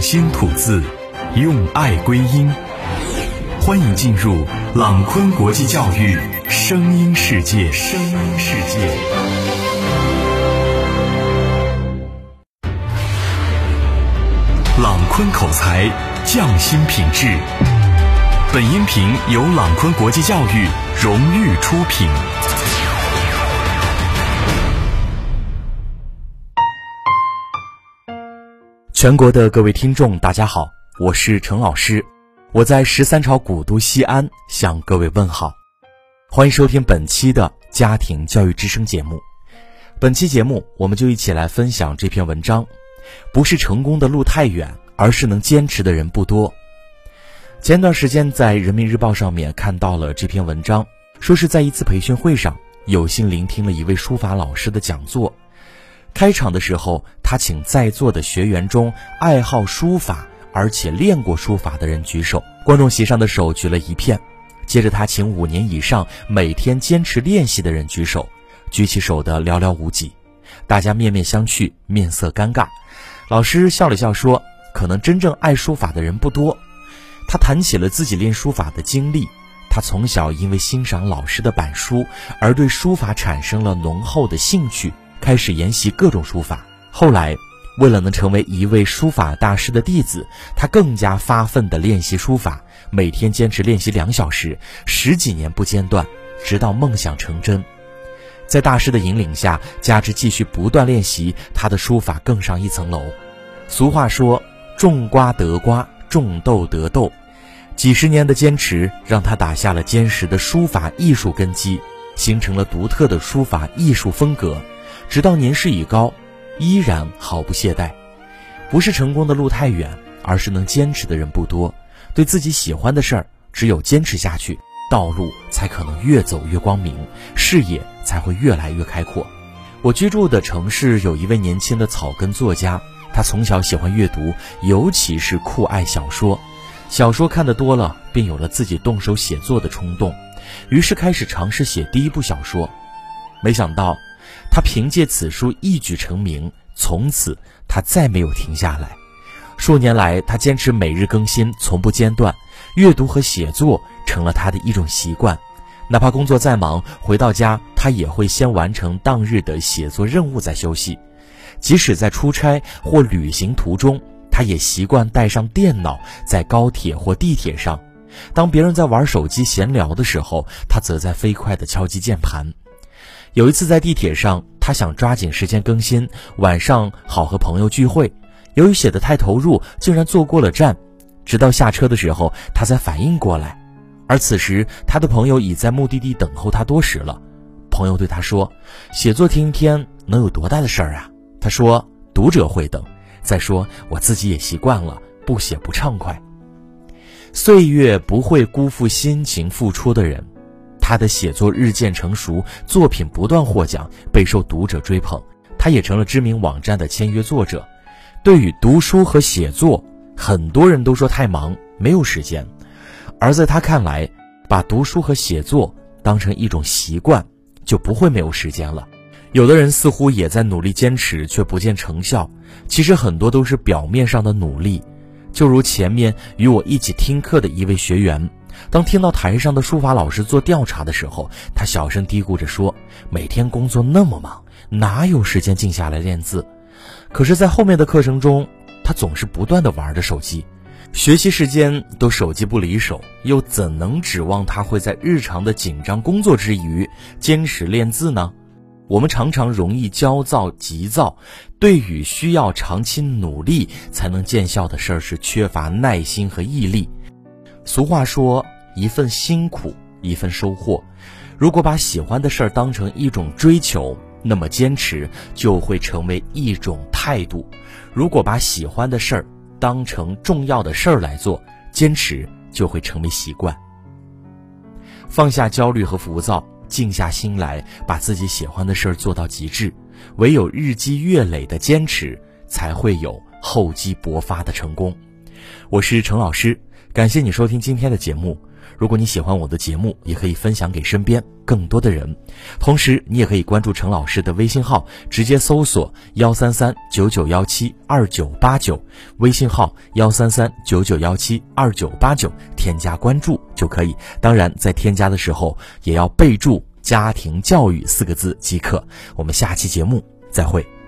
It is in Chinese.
心吐字，用爱归音。欢迎进入朗坤国际教育声音世界。声音世界。朗坤口才，匠心品质。本音频由朗坤国际教育荣誉出品。全国的各位听众，大家好，我是陈老师，我在十三朝古都西安向各位问好，欢迎收听本期的家庭教育之声节目。本期节目，我们就一起来分享这篇文章：不是成功的路太远，而是能坚持的人不多。前段时间在人民日报上面看到了这篇文章，说是在一次培训会上，有幸聆听了一位书法老师的讲座。开场的时候，他请在座的学员中爱好书法而且练过书法的人举手，观众席上的手举了一片。接着，他请五年以上每天坚持练习的人举手，举起手的寥寥无几，大家面面相觑，面色尴尬。老师笑了笑说：“可能真正爱书法的人不多。”他谈起了自己练书法的经历，他从小因为欣赏老师的板书而对书法产生了浓厚的兴趣。开始研习各种书法，后来，为了能成为一位书法大师的弟子，他更加发奋地练习书法，每天坚持练习两小时，十几年不间断，直到梦想成真。在大师的引领下，加之继续不断练习，他的书法更上一层楼。俗话说：“种瓜得瓜，种豆得豆。”几十年的坚持，让他打下了坚实的书法艺术根基，形成了独特的书法艺术风格。直到年事已高，依然毫不懈怠。不是成功的路太远，而是能坚持的人不多。对自己喜欢的事儿，只有坚持下去，道路才可能越走越光明，视野才会越来越开阔。我居住的城市有一位年轻的草根作家，他从小喜欢阅读，尤其是酷爱小说。小说看得多了，便有了自己动手写作的冲动，于是开始尝试写第一部小说。没想到。他凭借此书一举成名，从此他再没有停下来。数年来，他坚持每日更新，从不间断，阅读和写作成了他的一种习惯。哪怕工作再忙，回到家他也会先完成当日的写作任务再休息。即使在出差或旅行途中，他也习惯带上电脑，在高铁或地铁上。当别人在玩手机闲聊的时候，他则在飞快地敲击键盘。有一次在地铁上，他想抓紧时间更新，晚上好和朋友聚会。由于写的太投入，竟然坐过了站。直到下车的时候，他才反应过来。而此时，他的朋友已在目的地等候他多时了。朋友对他说：“写作听一天能有多大的事儿啊？”他说：“读者会等。再说我自己也习惯了，不写不畅快。”岁月不会辜负辛勤付出的人。他的写作日渐成熟，作品不断获奖，备受读者追捧。他也成了知名网站的签约作者。对于读书和写作，很多人都说太忙，没有时间。而在他看来，把读书和写作当成一种习惯，就不会没有时间了。有的人似乎也在努力坚持，却不见成效。其实很多都是表面上的努力。就如前面与我一起听课的一位学员。当听到台上的书法老师做调查的时候，他小声嘀咕着说：“每天工作那么忙，哪有时间静下来练字？”可是，在后面的课程中，他总是不断的玩着手机，学习时间都手机不离手，又怎能指望他会在日常的紧张工作之余坚持练字呢？我们常常容易焦躁急躁，对于需要长期努力才能见效的事儿，是缺乏耐心和毅力。俗话说：“一份辛苦，一份收获。”如果把喜欢的事儿当成一种追求，那么坚持就会成为一种态度；如果把喜欢的事儿当成重要的事儿来做，坚持就会成为习惯。放下焦虑和浮躁，静下心来，把自己喜欢的事儿做到极致。唯有日积月累的坚持，才会有厚积薄发的成功。我是程老师。感谢你收听今天的节目。如果你喜欢我的节目，也可以分享给身边更多的人。同时，你也可以关注陈老师的微信号，直接搜索幺三三九九幺七二九八九，微信号幺三三九九幺七二九八九，添加关注就可以。当然，在添加的时候也要备注“家庭教育”四个字即可。我们下期节目再会。